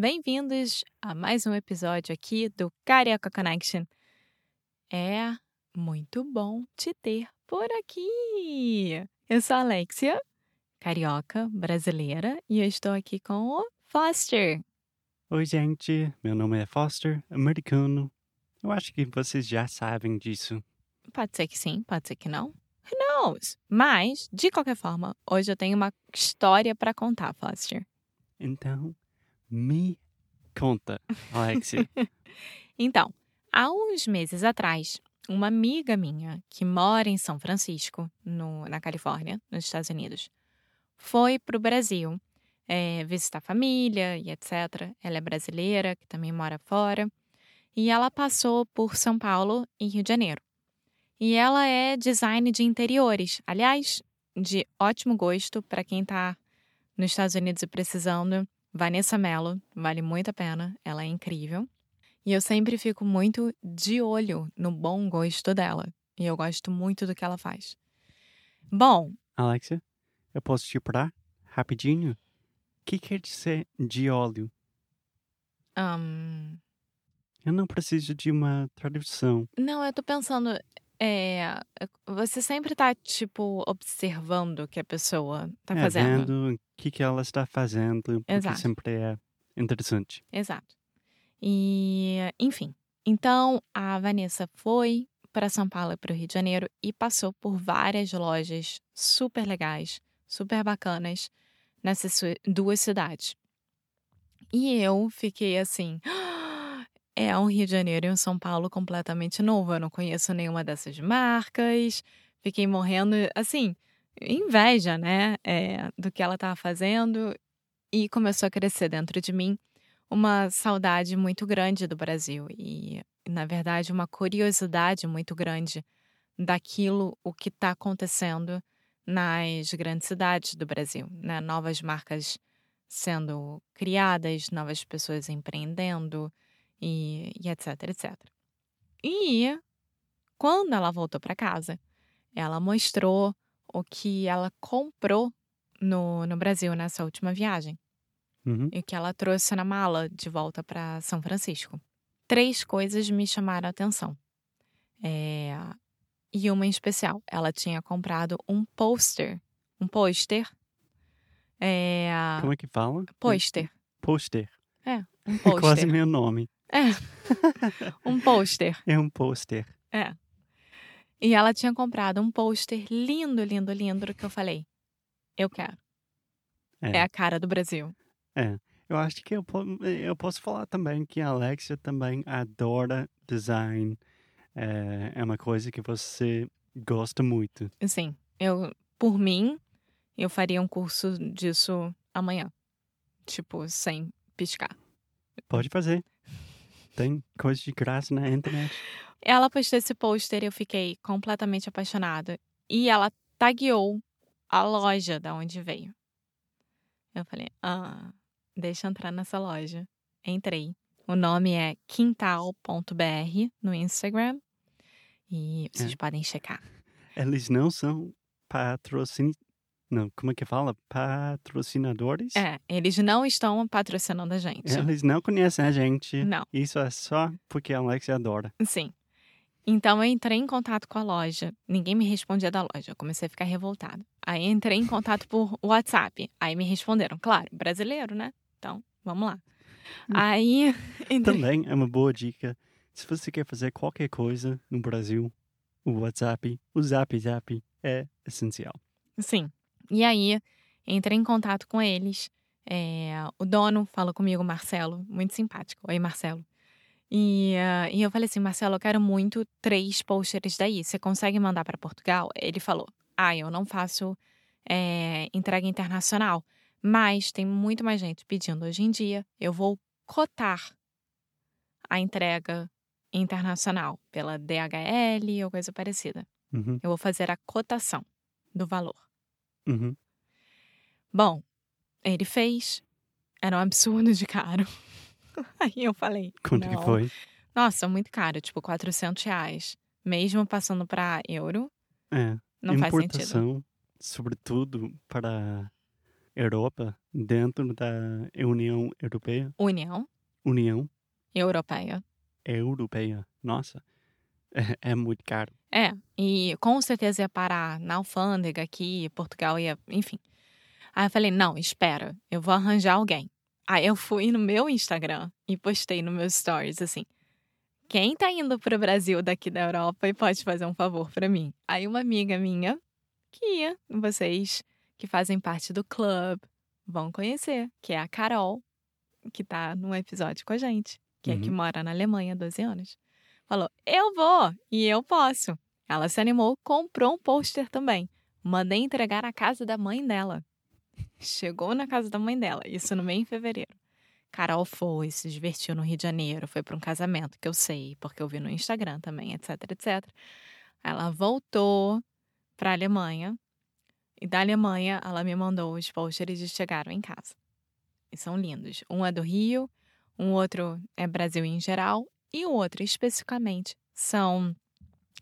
Bem-vindos a mais um episódio aqui do Carioca Connection. É muito bom te ter por aqui! Eu sou a Alexia, carioca, brasileira, e eu estou aqui com o Foster. Oi, gente. Meu nome é Foster, americano. Eu acho que vocês já sabem disso. Pode ser que sim, pode ser que não. Who knows? Mas, de qualquer forma, hoje eu tenho uma história para contar, Foster. Então, me conta, Alexia. Então, há uns meses atrás, uma amiga minha que mora em São Francisco, no, na Califórnia, nos Estados Unidos, foi para o Brasil é, visitar a família e etc. Ela é brasileira, que também mora fora, e ela passou por São Paulo e Rio de Janeiro. E ela é design de interiores, aliás, de ótimo gosto para quem está nos Estados Unidos e precisando. Vanessa Mello, vale muito a pena, ela é incrível. E eu sempre fico muito de olho no bom gosto dela. E eu gosto muito do que ela faz. Bom, Alexia, eu posso te parar rapidinho? O que quer dizer de óleo? ahn, Eu não preciso de uma tradução. não, eu tô pensando. É, você sempre tá, tipo, observando o que a pessoa tá é, fazendo. vendo o que, que ela está fazendo, porque Exato. sempre é interessante. Exato. E, enfim. Então, a Vanessa foi para São Paulo e para o Rio de Janeiro e passou por várias lojas super legais, super bacanas nessas duas cidades. E eu fiquei assim. É um Rio de Janeiro e um São Paulo completamente novo. Eu não conheço nenhuma dessas marcas. Fiquei morrendo, assim, inveja, né? é, do que ela estava fazendo. E começou a crescer dentro de mim uma saudade muito grande do Brasil e, na verdade, uma curiosidade muito grande daquilo o que está acontecendo nas grandes cidades do Brasil, né? Novas marcas sendo criadas, novas pessoas empreendendo e, e etc, etc. E quando ela voltou para casa, ela mostrou o que ela comprou no, no Brasil nessa última viagem Uhum. e que ela trouxe na mala de volta para São Francisco. Três coisas me chamaram a atenção. É, E uma em especial, ela tinha comprado um pôster. Um pôster. É... Como é que fala? Pôster. Pôster. Um É quase pôster. meu nome. É. Um pôster. É um pôster. É. E ela tinha comprado um pôster lindo, lindo, lindo, que eu falei, eu quero. É. É a cara do Brasil. Eu acho que eu, eu posso falar também que a Alexia também adora design. É, é uma coisa que você gosta muito. Assim, eu, por mim, eu faria um curso disso amanhã. Tipo, sem piscar. Pode fazer. Tem coisa de graça na internet. Ela postou esse pôster e eu fiquei completamente apaixonada. E ela tagueou a loja da onde veio. Eu falei, ah, deixa eu entrar nessa loja. Entrei. O nome é quintal.br no Instagram. E vocês É. podem checar. Eles não são patrocin... Não, como é que fala? Patrocinadores? É, eles não estão patrocinando a gente. Eles não conhecem a gente. Não. Isso é só porque a Alexia adora. Sim. Então eu entrei em contato com a loja. Ninguém me respondia da loja. Eu comecei a ficar revoltada. Aí entrei em contato por WhatsApp. Aí me responderam, claro, brasileiro, né? Então, vamos lá. Aí. entrei- Também é uma boa dica. Se você quer fazer qualquer coisa no Brasil, o WhatsApp, o Zap Zap é essencial. Sim. E aí, entrei em contato com eles. É, o dono falou comigo, Marcelo, muito simpático. Oi, Marcelo. E, uh, e eu falei assim, Marcelo, eu quero muito três posters daí. Você consegue mandar para Portugal? Ele falou, ah, eu não faço é, entrega internacional, mas tem muito mais gente pedindo hoje em dia. Eu vou cotar a entrega internacional pela DHL ou coisa parecida. Uhum. Eu vou fazer a cotação do valor. Uhum. Bom, ele fez. Era um absurdo de caro. Aí eu falei. Quanto não. que foi? Nossa, muito caro, tipo 400 reais. Mesmo passando para euro, É. não faz sentido. Importação, sobretudo para Europa, dentro da União Europeia. União União Europeia. Europeia. Nossa, é, é muito caro. É, e com certeza ia parar na alfândega aqui, Portugal ia, enfim. Aí eu falei, não, espera, eu vou arranjar alguém. Aí eu fui no meu Instagram e postei no meus stories assim: quem tá indo pro Brasil daqui da Europa e pode fazer um favor para mim? Aí uma amiga minha, que ia, vocês que fazem parte do club, vão conhecer, que é a Carol, que tá num episódio com a gente, que é que Uhum. mora na Alemanha há 12 anos. Falou: eu vou e eu posso. Ela se animou, comprou um pôster também. Mandei entregar na casa da mãe dela. Chegou na casa da mãe dela, isso no meio de fevereiro. Carol foi, se divertiu no Rio de Janeiro, foi para um casamento que eu sei, porque eu vi no Instagram também, etc, etc. Ela voltou para a Alemanha e da Alemanha ela me mandou os posters e chegaram em casa. E são lindos. Um é do Rio, um outro é Brasil em geral e o outro especificamente são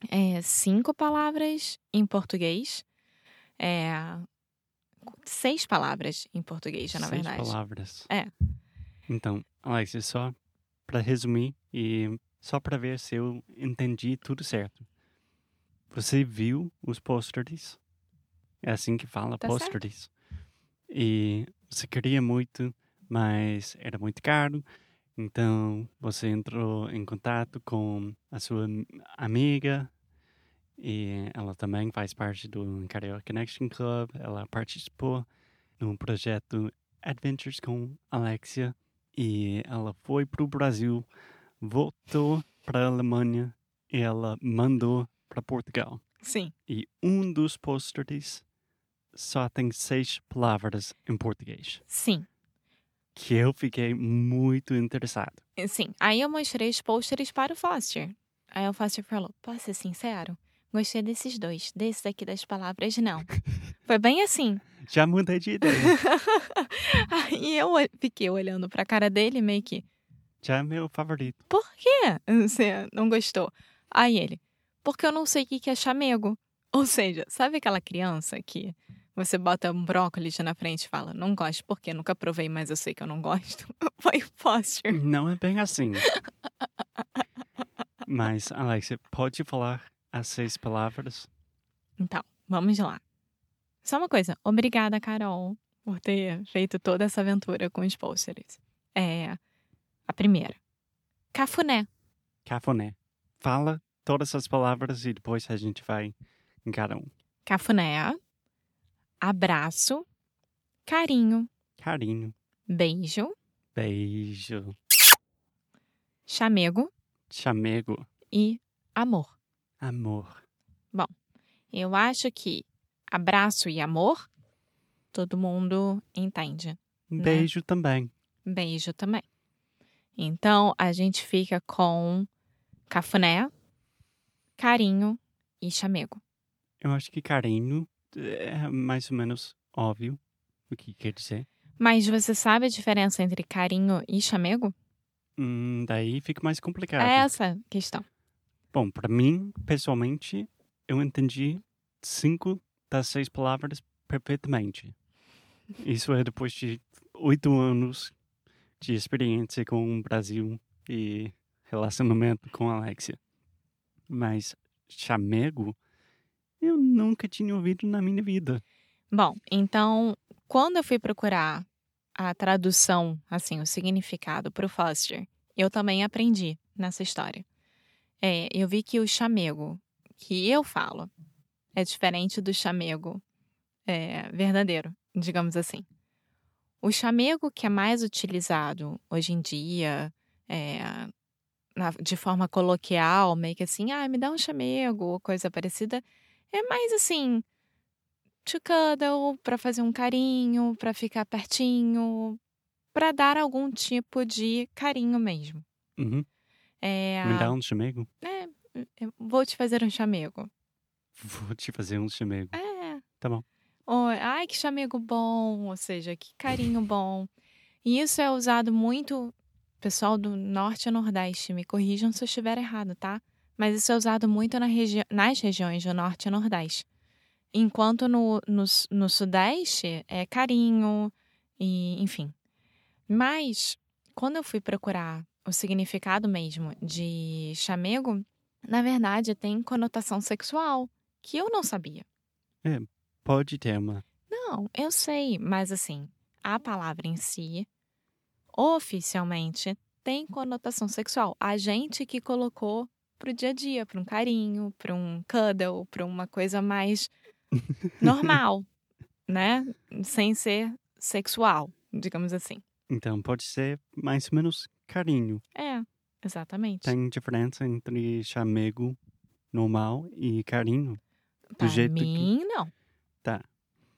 é, cinco palavras em português, é, seis palavras em português, na Seis verdade. palavras. É. Então, Alex, só para resumir e só para ver se eu entendi tudo certo. Você viu os posters? É assim que fala, Tá posters. E você queria muito, mas era muito caro. Então, você entrou em contato com a sua am- amiga e ela também faz parte do Carioca Connection Club. Ela participou no projeto Adventures com Alexia e ela foi para o Brasil, voltou para a Alemanha e ela mandou para Portugal. Sim. E um dos posters só tem seis palavras em português, Sim. Que eu fiquei muito interessado. Sim. Aí eu mostrei os posters para o Foster. Aí o Foster falou: Posso ser sincero? Gostei desses dois. Desse daqui das palavras, não. Foi bem assim. Já mudei de ideia. Aí eu fiquei olhando pra cara dele, meio que, Já é meu favorito. por quê você não gostou? Aí ele, porque eu não sei o que que é chamego. Ou seja, sabe aquela criança que você bota um brócolis na frente e fala, não gosto porque nunca provei, mas eu sei que eu não gosto? Foi o Foster. Não é bem assim. Mas, Alex, você pode falar as seis palavras? Então, vamos lá. Só uma coisa, obrigada, Carol, por ter feito toda essa aventura com os posters. É. A primeira. Cafuné. Cafuné. Fala todas as palavras e depois a gente vai em cada um. Cafuné. Abraço. Carinho. Carinho, Beijo. beijo, Chamego. chamego, E amor. amor. Eu acho que abraço e amor, todo mundo entende. Né? Beijo também. Beijo também. Então, a gente fica com cafuné, carinho e chamego. Eu acho que carinho é mais ou menos óbvio o que quer dizer. Mas você sabe a diferença entre carinho e chamego? Hum, daí fica mais complicado. É essa questão. Bom, para mim, pessoalmente, eu entendi cinco das seis palavras perfeitamente. Isso é depois de oito anos de experiência com o Brasil e relacionamento com a Alexia. Mas chamego, eu nunca tinha ouvido na minha vida. Bom, então, quando eu fui procurar a tradução, assim, o significado para o Foster, eu também aprendi nessa história. É, eu vi que o chamego, que eu falo é diferente do chamego é, verdadeiro, digamos assim. O chamego que é mais utilizado hoje em dia, é, na, de forma coloquial, meio que assim, ah, me dá um chamego, coisa parecida, é mais assim, to cuddle, para fazer um carinho, para ficar pertinho, para dar algum tipo de carinho mesmo. Uhum. É, Me dá um chamego? é, vou te fazer um chamego. Vou te fazer um chamego. É. Tá bom. Ou, ai, que chamego bom, ou seja, que carinho bom. E isso é usado muito, pessoal do norte e nordeste, me corrijam se eu estiver errado, tá? Mas isso é usado muito na regi nas regiões do norte e nordeste. Enquanto no, no, no sudeste é carinho, e enfim. Mas, quando eu fui procurar o significado mesmo de chamego, na verdade tem conotação sexual, que eu não sabia. Pode ter uma. Não, eu sei, mas assim, a palavra em si, oficialmente, tem conotação sexual. A gente que colocou pro dia a dia, para um carinho, para um cuddle, para uma coisa mais normal, né? Sem ser sexual, digamos assim. Então pode ser mais ou menos carinho. É, exatamente. Tem diferença entre chamego normal e carinho. Pra jeito que- mim, não. Tá.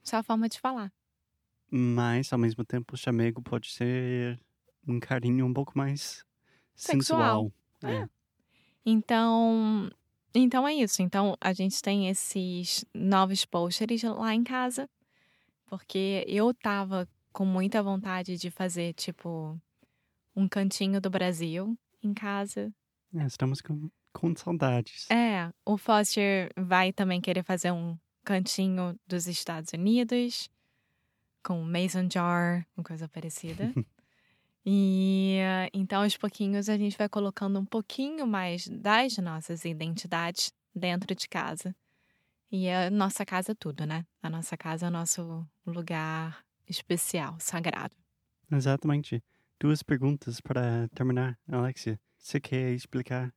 Só a forma de falar. Mas ao mesmo tempo o chamego pode ser um carinho um pouco mais Sexual. sensual. É. Então, então é isso. Então a gente tem esses novos posters lá em casa, porque eu tava com muita vontade de fazer tipo um cantinho do Brasil em casa. É, estamos com, com saudades. É, o Foster vai também querer fazer um cantinho dos Estados Unidos com mason jar, uma coisa parecida. E eh, então aos pouquinhos a gente vai colocando um pouquinho mais das nossas identidades dentro de casa. E a nossa casa é tudo, né? A nossa casa é o nosso lugar especial, sagrado. Exatamente. Duas perguntas para terminar, Alexia. Você quer explicar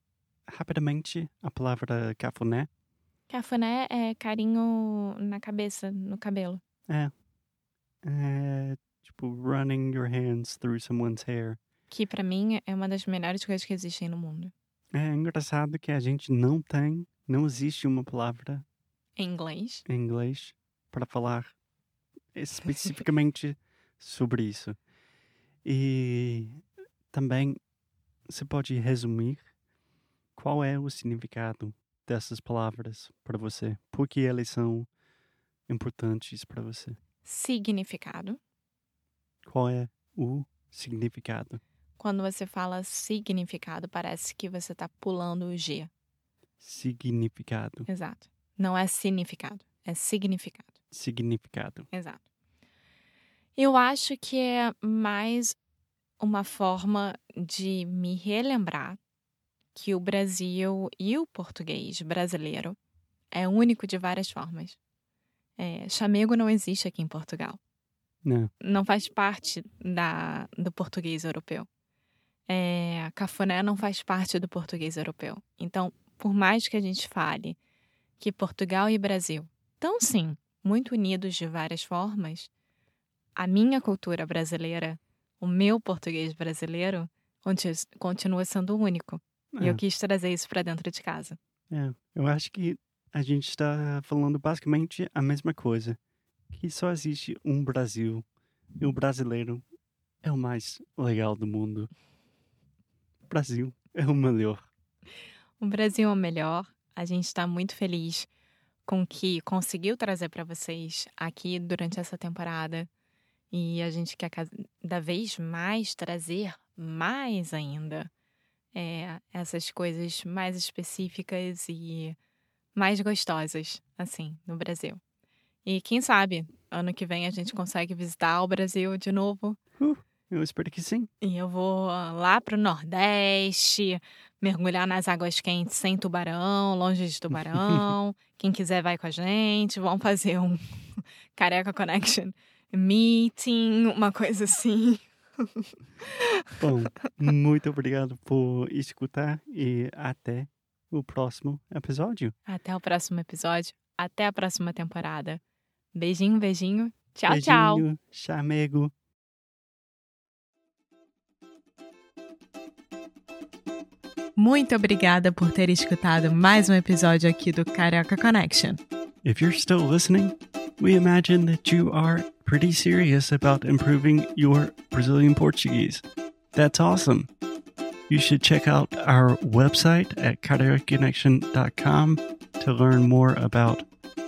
rapidamente a palavra cafuné? Cafuné é carinho na cabeça, no cabelo. É, tipo, running your hands through someone's hair. Que pra mim é uma das melhores coisas que existem no mundo. É engraçado que a gente não tem, não existe uma palavra Em inglês. em inglês para falar especificamente sobre isso. E também você pode resumir qual é o significado dessas palavras para você? Por que elas são importantes para você? Significado. Qual é o significado? Quando você fala significado, parece que você tá pulando o G. Significado. Exato. Não é significado, é significado. Significado. Exato. Eu acho que é mais uma forma de me relembrar que o Brasil e o português brasileiro é único de várias formas. É, chamego não existe aqui em Portugal. Não. Não faz parte da, do português europeu. É, cafuné não faz parte do português europeu. Então, por mais que a gente fale que Portugal e Brasil estão sim muito unidos de várias formas, a minha cultura brasileira, o meu português brasileiro, conti- continua sendo único. E eu É, quis trazer isso para dentro de casa. é. Eu acho que a gente está falando basicamente a mesma coisa. Que só existe um Brasil. E o brasileiro é o mais legal do mundo. O Brasil é o melhor. O Brasil é o melhor. A gente está muito feliz com o que conseguiu trazer para vocês aqui durante essa temporada. E a gente quer cada vez mais trazer mais ainda é, essas coisas mais específicas e mais gostosas, assim, no Brasil. E quem sabe, ano que vem a gente consegue visitar o Brasil de novo. Eu espero que sim. E eu vou ah, lá pro Nordeste, mergulhar nas águas quentes sem tubarão, longe de tubarão. Quem quiser vai com a gente. Vamos fazer um Careca Connection meeting, uma coisa assim. Bom, muito obrigado por escutar e até o próximo episódio. Até o próximo episódio. Até a próxima temporada. Beijinho, beijinho. Tchau, Beijinho, tchau. Chamego. Muito obrigada por ter escutado mais um episódio aqui do Carioca Connection. If you're still listening, we imagine that you are pretty serious about improving your Brazilian Portuguese. That's awesome. You should check out our website at cariocaconnection.com to learn more about